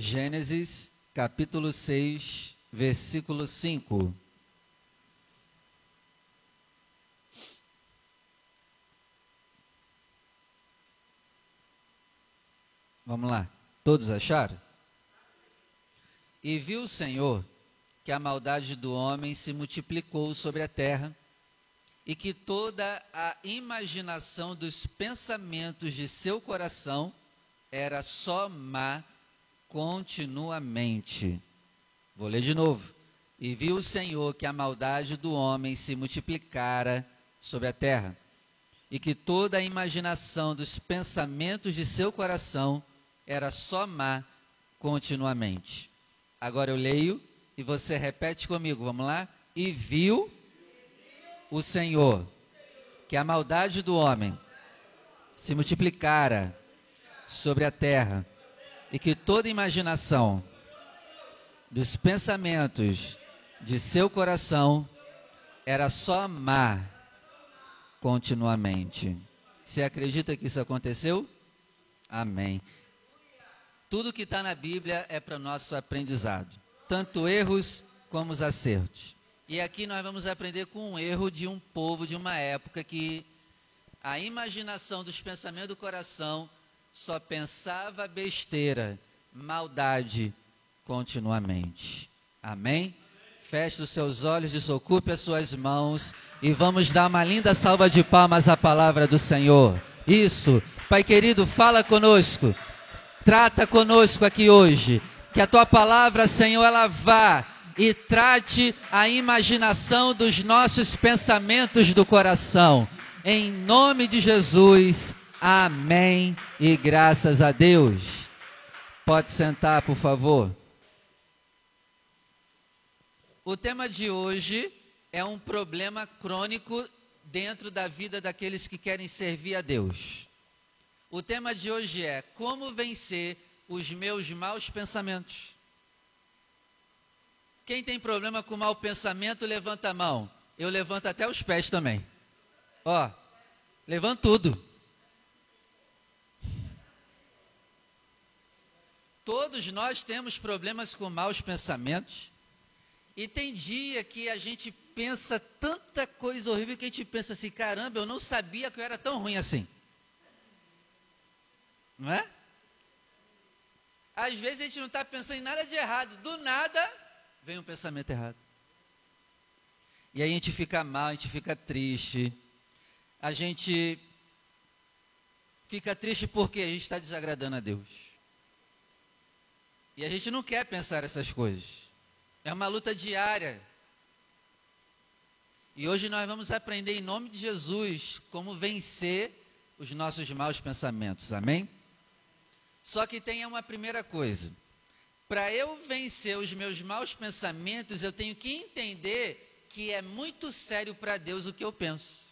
Gênesis capítulo 6, versículo 5. Vamos lá. Todos acharam? E viu o Senhor que a maldade do homem se multiplicou sobre a terra e que toda a imaginação dos pensamentos de seu coração era só má continuamente. Vou ler de novo. E viu o Senhor que a maldade do homem se multiplicara sobre a terra, e que toda a imaginação dos pensamentos de seu coração era só má continuamente. Agora eu leio e você repete comigo, vamos lá? E viu o Senhor que a maldade do homem se multiplicara sobre a terra e que toda imaginação dos pensamentos de seu coração era só má continuamente. Você acredita que isso aconteceu? Amém. Tudo que está na Bíblia é para nosso aprendizado, tanto erros como os acertos. E aqui nós vamos aprender com um erro de um povo de uma época que a imaginação dos pensamentos do coração só pensava besteira, maldade continuamente. Amém? Feche os seus olhos, desocupe as suas mãos e vamos dar uma linda salva de palmas à palavra do Senhor. Isso, Pai querido, fala conosco. Trata conosco aqui hoje. Que a tua palavra, Senhor, ela vá e trate a imaginação dos nossos pensamentos do coração. Em nome de Jesus, amém e graças a Deus. Pode sentar, por favor. O tema de hoje é um problema crônico dentro da vida daqueles que querem servir a Deus. O tema de hoje é como vencer os meus maus pensamentos. Quem tem problema com mau pensamento, levanta a mão. Eu levanto até os pés também. Ó, levanto tudo. Todos nós temos problemas com maus pensamentos. E tem dia que a gente pensa tanta coisa horrível que a gente pensa assim: caramba, eu não sabia que eu era tão ruim assim. Não é? Às vezes a gente não está pensando em nada de errado, do nada vem um pensamento errado. E aí a gente fica mal, a gente fica triste. A gente fica triste porque a gente está desagradando a Deus. E a gente não quer pensar essas coisas. É uma luta diária. E hoje nós vamos aprender em nome de Jesus como vencer os nossos maus pensamentos. Amém? Só que tem uma primeira coisa. Para eu vencer os meus maus pensamentos, eu tenho que entender que é muito sério para Deus o que eu penso.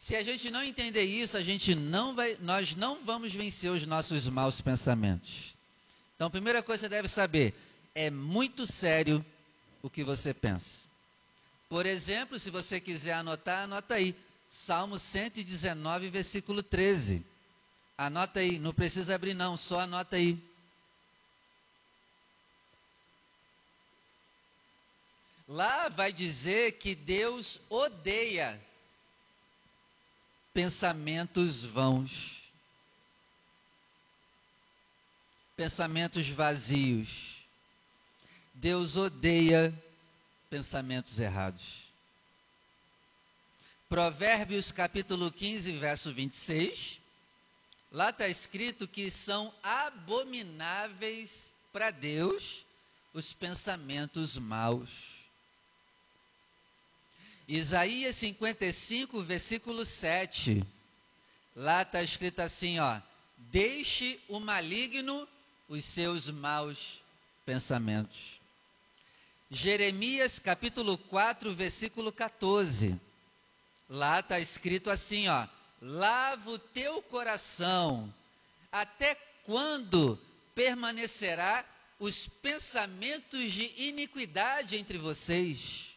Se a gente não entender isso, a gente não vai, nós não vamos vencer os nossos maus pensamentos. Então, a primeira coisa que você deve saber, é muito sério o que você pensa. Por exemplo, se você quiser anotar, anota aí. Salmo 119, versículo 13. Anota aí, não precisa abrir não, só anota aí. Lá vai dizer que Deus odeia pensamentos vãos, pensamentos vazios. Deus odeia pensamentos errados. Provérbios capítulo 15, verso 26. Lá está escrito que são abomináveis para Deus os pensamentos maus. Isaías 55, versículo 7. Lá está escrito assim, ó: Deixe o maligno os seus maus pensamentos. Jeremias capítulo 4, versículo 14. Lá está escrito assim, ó: Lava o teu coração. Até quando permanecerá os pensamentos de iniquidade entre vocês?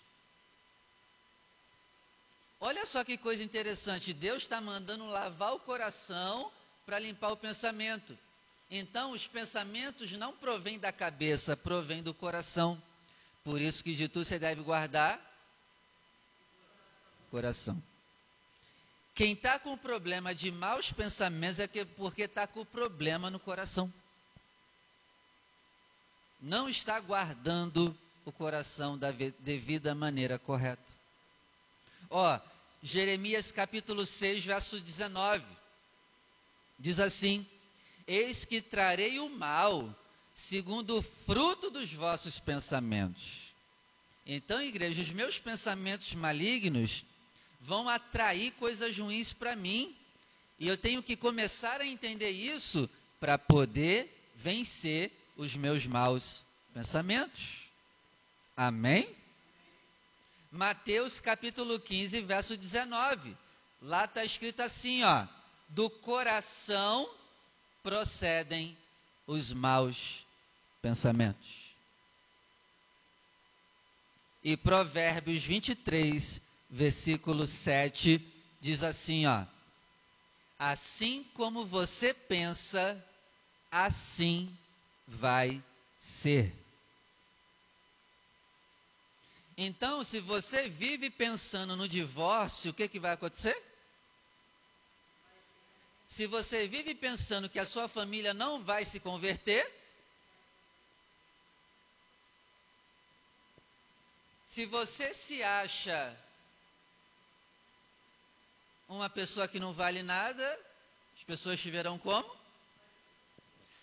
Olha só que coisa interessante. Deus está mandando lavar o coração para limpar o pensamento. Então, os pensamentos não provêm da cabeça, provêm do coração. Por isso que de tudo você deve guardar coração. Quem está com problema de maus pensamentos é porque está com problema no coração. Não está guardando o coração da devida maneira correta. Ó, Jeremias capítulo 6, verso 19. Diz assim: Eis que trarei o mal, segundo o fruto dos vossos pensamentos. Então, igreja, os meus pensamentos malignos vão atrair coisas ruins para mim. E eu tenho que começar a entender isso para poder vencer os meus maus pensamentos. Amém? Mateus capítulo 15, verso 19. Lá está escrito assim, ó: do coração procedem os maus pensamentos. E Provérbios 23, versículo 7, diz assim, ó: Assim como você pensa, assim vai ser. Então, se você vive pensando no divórcio, o que, que vai acontecer? se você vive pensando que a sua família não vai se converter, se você se acha uma pessoa que não vale nada, as pessoas te verão como?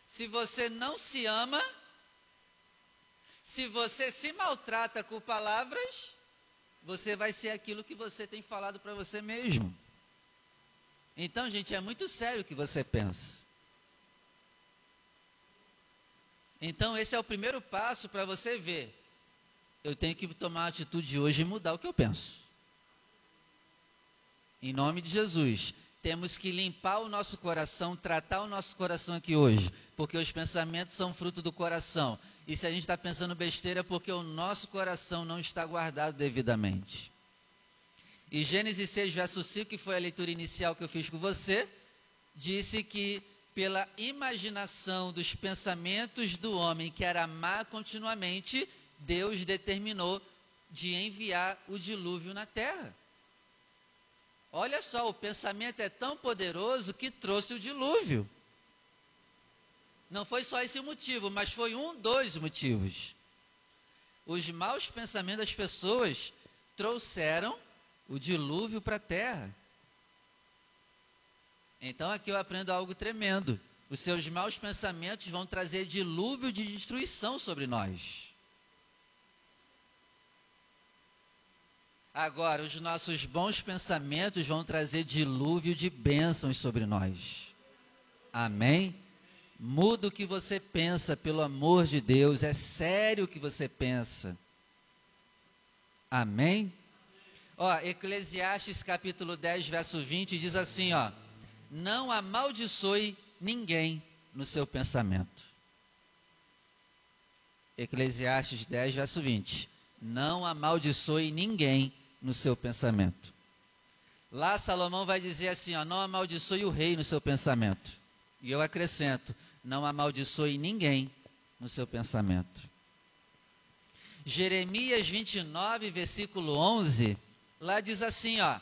Se você não se ama, se você se maltrata com palavras, você vai ser aquilo que você tem falado para você mesmo. Então, gente, é muito sério o que você pensa. Então, esse é o primeiro passo para você ver. Eu tenho que tomar a atitude hoje e mudar o que eu penso. Em nome de Jesus. Temos que limpar o nosso coração, tratar o nosso coração aqui hoje, porque os pensamentos são fruto do coração. E se a gente está pensando besteira, é porque o nosso coração não está guardado devidamente. E Gênesis 6, verso 5, que foi a leitura inicial que eu fiz com você, disse que pela imaginação dos pensamentos do homem que era má continuamente, Deus determinou de enviar o dilúvio na terra. Olha só, o pensamento é tão poderoso que trouxe o dilúvio. Não foi só esse o motivo, mas foi um dos motivos. Os maus pensamentos das pessoas trouxeram o dilúvio para a terra. Então aqui eu aprendo algo tremendo. Os seus maus pensamentos vão trazer dilúvio de destruição sobre nós. Agora, os nossos bons pensamentos vão trazer dilúvio de bênçãos sobre nós. Amém? Muda o que você pensa, pelo amor de Deus. É sério o que você pensa. Amém? Ó, Eclesiastes capítulo 10, verso 20 diz assim, ó: Não amaldiçoe ninguém no seu pensamento. Eclesiastes 10, verso 20. Não amaldiçoe ninguém no seu pensamento. Lá Salomão vai dizer assim, ó, não amaldiçoe o rei no seu pensamento. E eu acrescento, não amaldiçoe ninguém no seu pensamento. Jeremias 29, versículo 11, Lá diz assim, ó,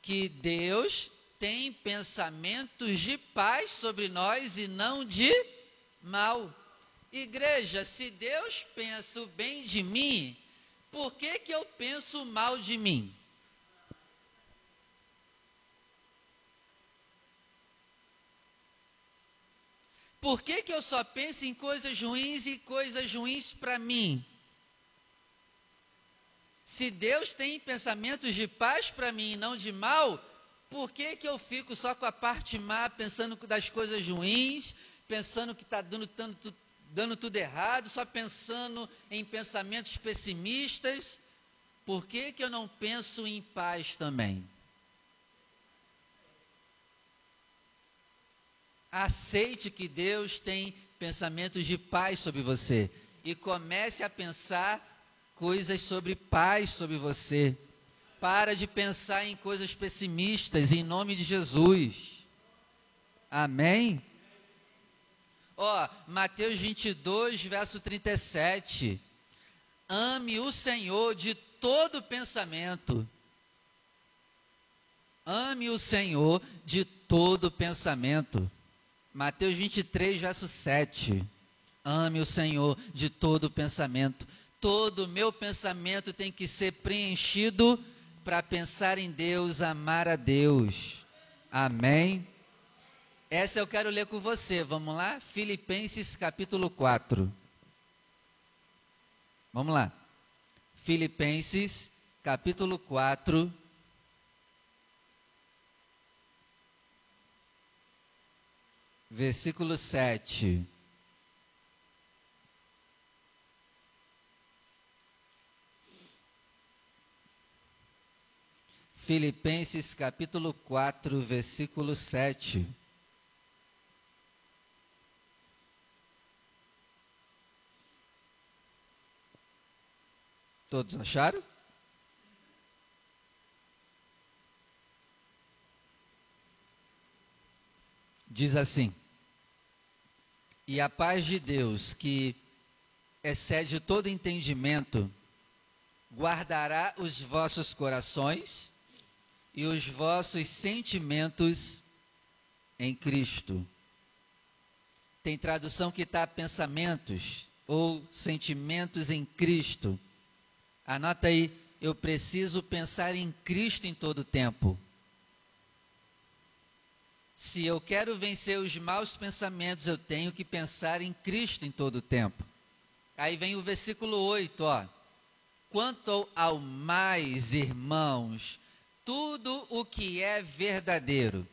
que Deus tem pensamentos de paz sobre nós e não de mal. Igreja, se Deus pensa o bem de mim, por que, que eu penso mal de mim? Por que, que eu só penso em coisas ruins e coisas ruins para mim? Se Deus tem pensamentos de paz para mim e não de mal, por que, que eu fico só com a parte má, pensando das coisas ruins, pensando que está dando, tanto, dando tudo errado, só pensando em pensamentos pessimistas? Por que, que eu não penso em paz também? Aceite que Deus tem pensamentos de paz sobre você e comece a pensar coisas sobre paz sobre você. Para de pensar em coisas pessimistas em nome de Jesus. Amém? Ó, Mateus 22, verso 37. Ame o Senhor de todo pensamento. Ame o Senhor de todo pensamento. Mateus 23, verso 7. Ame o Senhor de todo pensamento. Todo meu pensamento tem que ser preenchido para pensar em Deus, amar a Deus. Amém? Essa eu quero ler com você. Vamos lá? Filipenses capítulo 4. Vamos lá. Filipenses capítulo 4. Versículo 7. Filipenses capítulo 4, versículo 7. Todos acharam? Diz assim: E a paz de Deus, que excede todo entendimento, guardará os vossos corações e os vossos sentimentos em Cristo. Tem tradução que está pensamentos ou sentimentos em Cristo. Anota aí, eu preciso pensar em Cristo em todo tempo. Se eu quero vencer os maus pensamentos, eu tenho que pensar em Cristo em todo tempo. Aí vem o versículo 8, ó. Quanto ao mais, irmãos, tudo o que é verdadeiro,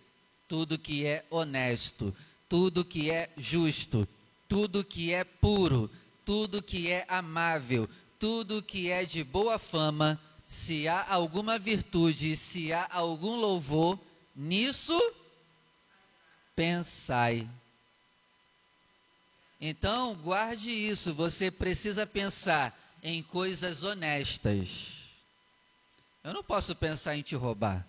tudo que é honesto, tudo que é justo, tudo que é puro, tudo que é amável, tudo que é de boa fama, se há alguma virtude, se há algum louvor, nisso pensai. Então, guarde isso, você precisa pensar em coisas honestas. Eu não posso pensar em te roubar.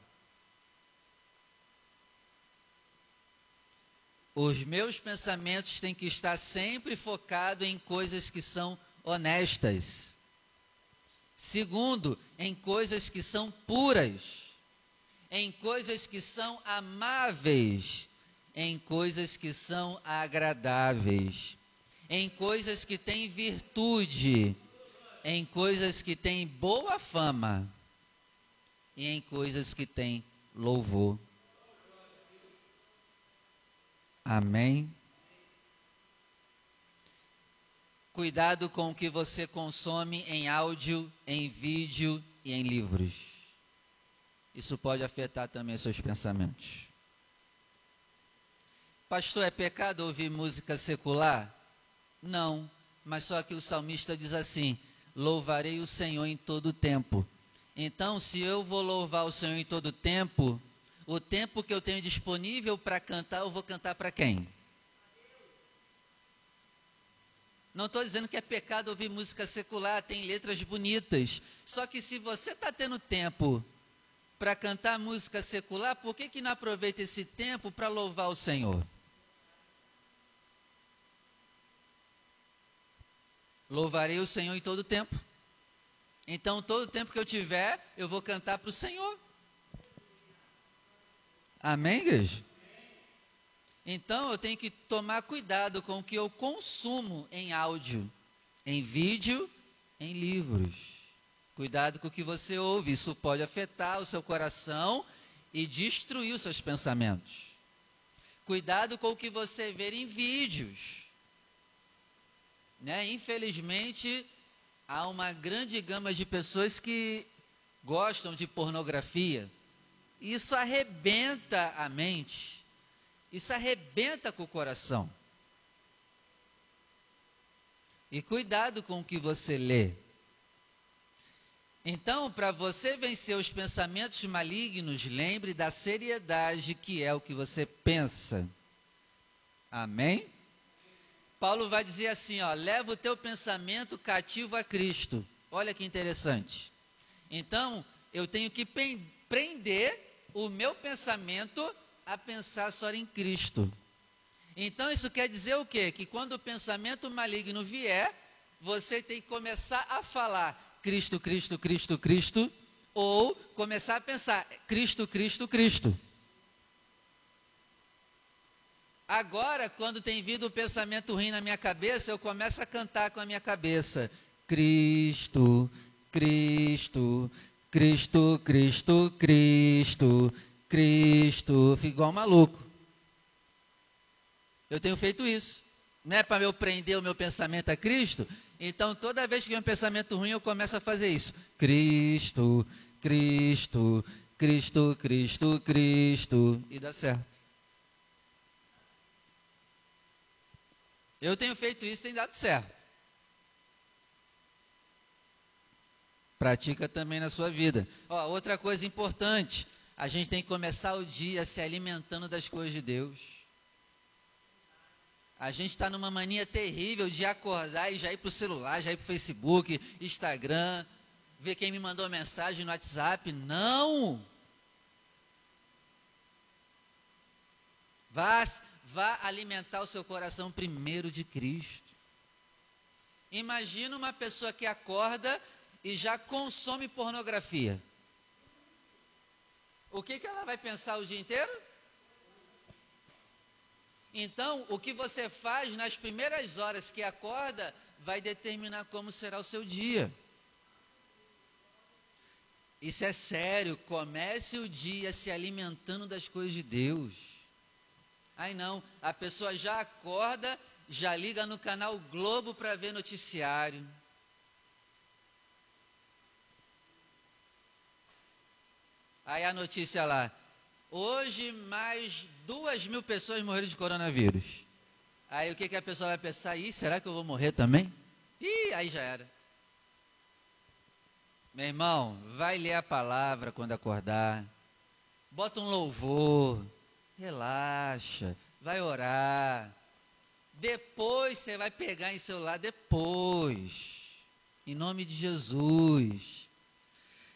Os meus pensamentos têm que estar sempre focados em coisas que são honestas. Segundo, em coisas que são puras, em coisas que são amáveis, em coisas que são agradáveis, em coisas que têm virtude, em coisas que têm boa fama e em coisas que têm louvor. Amém? Cuidado com o que você consome em áudio, em vídeo e em livros. Isso pode afetar também seus pensamentos. Pastor, é pecado ouvir música secular? Não, mas só que o salmista diz assim: louvarei o Senhor em todo tempo. Então, se eu vou louvar o Senhor em todo tempo, o tempo que eu tenho disponível para cantar, eu vou cantar para quem? Não estou dizendo que é pecado ouvir música secular, tem letras bonitas. Só que se você está tendo tempo para cantar música secular, por que, que não aproveita esse tempo para louvar o Senhor? Louvarei o Senhor em todo tempo. Então, todo tempo que eu tiver, eu vou cantar para o Senhor. Amém, igreja? Então eu tenho que tomar cuidado com o que eu consumo em áudio, em vídeo, em livros. Cuidado com o que você ouve, isso pode afetar o seu coração e destruir os seus pensamentos. Cuidado com o que você vê em vídeos. Né? Infelizmente, há uma grande gama de pessoas que gostam de pornografia. Isso arrebenta a mente. Isso arrebenta com o coração. E cuidado com o que você lê. Então, para você vencer os pensamentos malignos, lembre da seriedade que é o que você pensa. Amém? Paulo vai dizer assim, ó, leva o teu pensamento cativo a Cristo. Olha que interessante. Então, eu tenho que prender o meu pensamento a pensar só em Cristo. Então isso quer dizer o quê? Que quando o pensamento maligno vier, você tem que começar a falar Cristo, Cristo, Cristo, Cristo, ou começar a pensar Cristo, Cristo, Cristo. Agora, quando tem vindo o pensamento ruim na minha cabeça, eu começo a cantar com a minha cabeça: Cristo, Cristo, Cristo, Cristo, Cristo, Cristo. Fico igual um maluco. Eu tenho feito isso. Não é para eu prender o meu pensamento a Cristo? Então, toda vez que vem um pensamento ruim, eu começo a fazer isso. Cristo, Cristo, Cristo, Cristo, Cristo. E dá certo. Eu tenho feito isso, tem dado certo. Pratica também na sua vida. Ó, outra coisa importante, a gente tem que começar o dia se alimentando das coisas de Deus. A gente está numa mania terrível de acordar e já ir para o celular, já ir para o Facebook, Instagram, ver quem me mandou mensagem no WhatsApp. Não! Vá, vá alimentar o seu coração primeiro de Cristo. Imagina uma pessoa que acorda e já consome pornografia. O que, que ela vai pensar o dia inteiro? Então, o que você faz nas primeiras horas que acorda vai determinar como será o seu dia. Isso é sério. Comece o dia se alimentando das coisas de Deus. Aí não, a pessoa já acorda, já liga no canal Globo para ver noticiário. Aí a notícia lá, Hoje, mais duas mil pessoas morreram de coronavírus. Aí o que, que a pessoa vai pensar? Ih, será que eu vou morrer também? Ih, aí já era. Meu irmão, vai ler a palavra quando acordar. Bota um louvor. Relaxa. Vai orar. Depois você vai pegar em celular. Depois. Em nome de Jesus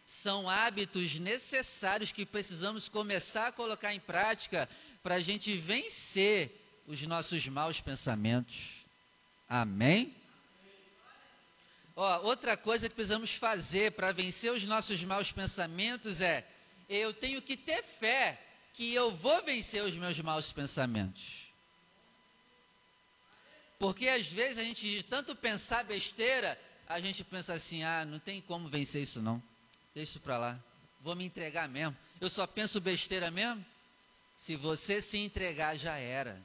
são hábitos necessários que precisamos começar a colocar em prática para a gente vencer os nossos maus pensamentos. Amém? Ó, outra coisa que precisamos fazer para vencer os nossos maus pensamentos é: eu tenho que ter fé que eu vou vencer os meus maus pensamentos. Porque às vezes a gente, de tanto pensar besteira, a gente pensa assim: ah, não tem como vencer isso não. Deixa isso para lá. Vou me entregar mesmo. Eu só penso besteira mesmo? Se você se entregar, já era.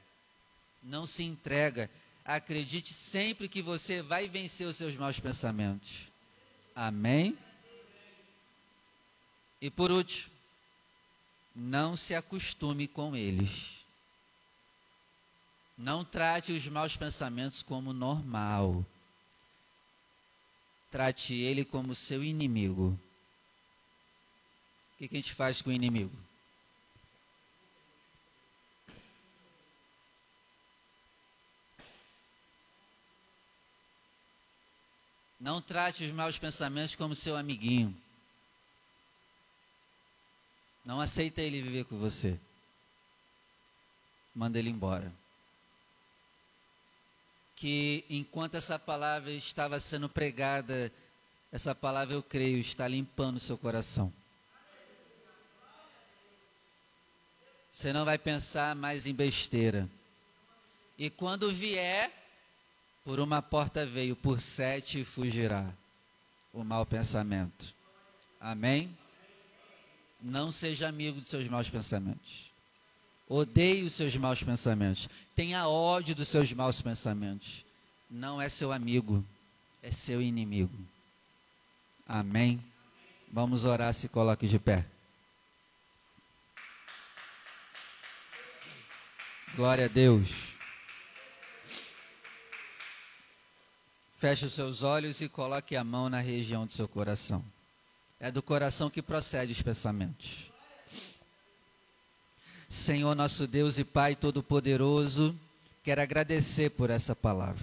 Não se entrega. Acredite sempre que você vai vencer os seus maus pensamentos. Amém? E por último, não se acostume com eles. Não trate os maus pensamentos como normal. Trate ele como seu inimigo. O que, que a gente faz com o inimigo? Não trate os maus pensamentos como seu amiguinho. Não aceita ele viver com você. Manda ele embora. Que enquanto essa palavra estava sendo pregada, essa palavra eu creio está limpando seu coração. Você não vai pensar mais em besteira. E quando vier, por uma porta veio, por sete fugirá o mau pensamento. Amém? Não seja amigo dos seus maus pensamentos. Odeie os seus maus pensamentos. Tenha ódio dos seus maus pensamentos. Não é seu amigo, é seu inimigo. Amém? Vamos orar, se coloque de pé. Glória a Deus. Feche os seus olhos e coloque a mão na região do seu coração. É do coração que procede os pensamentos. Senhor nosso Deus e Pai Todo-Poderoso, quero agradecer por essa palavra.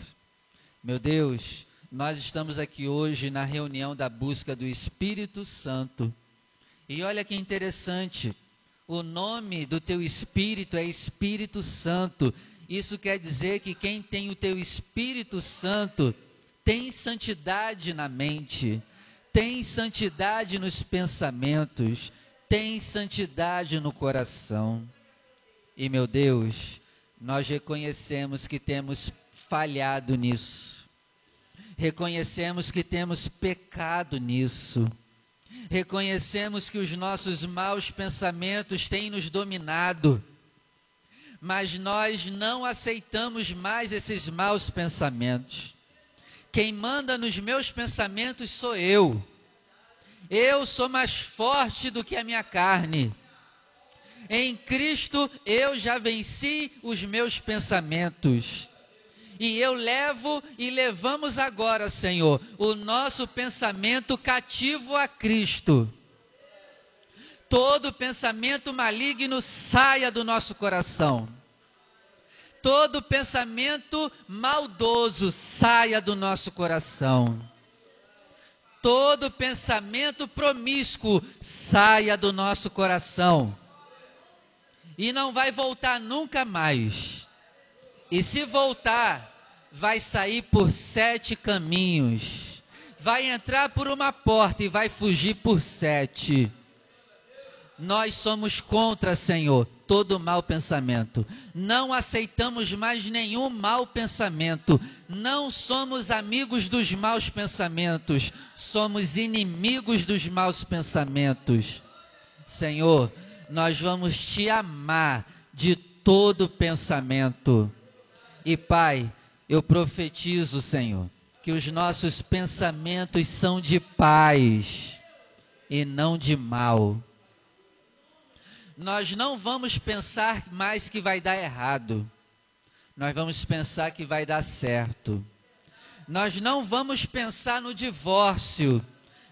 Meu Deus, nós estamos aqui hoje na reunião da busca do Espírito Santo. E olha que interessante, o nome do teu Espírito é Espírito Santo. Isso quer dizer que quem tem o teu Espírito Santo tem santidade na mente, tem santidade nos pensamentos, tem santidade no coração. E meu Deus, nós reconhecemos que temos falhado nisso. Reconhecemos que temos pecado nisso. Reconhecemos que os nossos maus pensamentos têm nos dominado. Mas nós não aceitamos mais esses maus pensamentos. Quem manda nos meus pensamentos sou eu. Eu sou mais forte do que a minha carne. Em Cristo eu já venci os meus pensamentos. E eu levo e levamos agora, Senhor, o nosso pensamento cativo a Cristo. Todo pensamento maligno saia do nosso coração todo pensamento maldoso saia do nosso coração. Todo pensamento promíscuo saia do nosso coração. E não vai voltar nunca mais. E se voltar, vai sair por sete caminhos. Vai entrar por uma porta e vai fugir por sete. Nós somos contra, Senhor, todo mau pensamento. Não aceitamos mais nenhum mau pensamento. Não somos amigos dos maus pensamentos. Somos inimigos dos maus pensamentos. Senhor, nós vamos te amar de todo pensamento. E Pai, eu profetizo, Senhor, que os nossos pensamentos são de paz e não de mal nós não vamos pensar mais que vai dar errado. Nós vamos pensar que vai dar certo. Nós não vamos pensar no divórcio.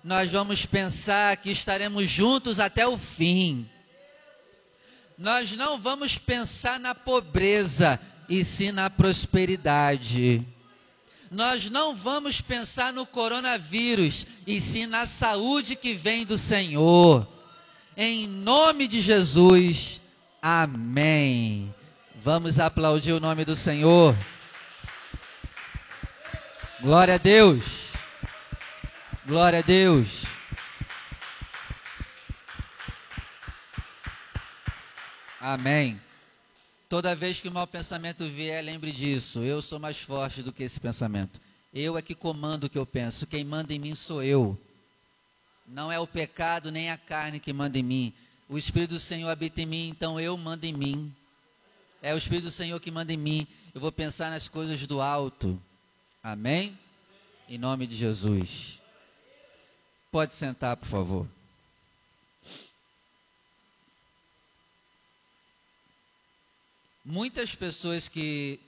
Nós vamos pensar que estaremos juntos até o fim. Nós não vamos pensar na pobreza, e sim na prosperidade. Nós não vamos pensar no coronavírus, e sim na saúde que vem do Senhor em nome de Jesus. Amém. Vamos aplaudir o nome do Senhor. Glória a Deus. Glória a Deus. Amém. Toda vez que o mau pensamento vier, lembre disso. Eu sou mais forte do que esse pensamento. Eu é que comando o que eu penso. Quem manda em mim sou eu. Não é o pecado nem a carne que manda em mim. O Espírito do Senhor habita em mim, então eu mando em mim. É o Espírito do Senhor que manda em mim. Eu vou pensar nas coisas do alto. Amém? Em nome de Jesus. Pode sentar, por favor. Muitas pessoas que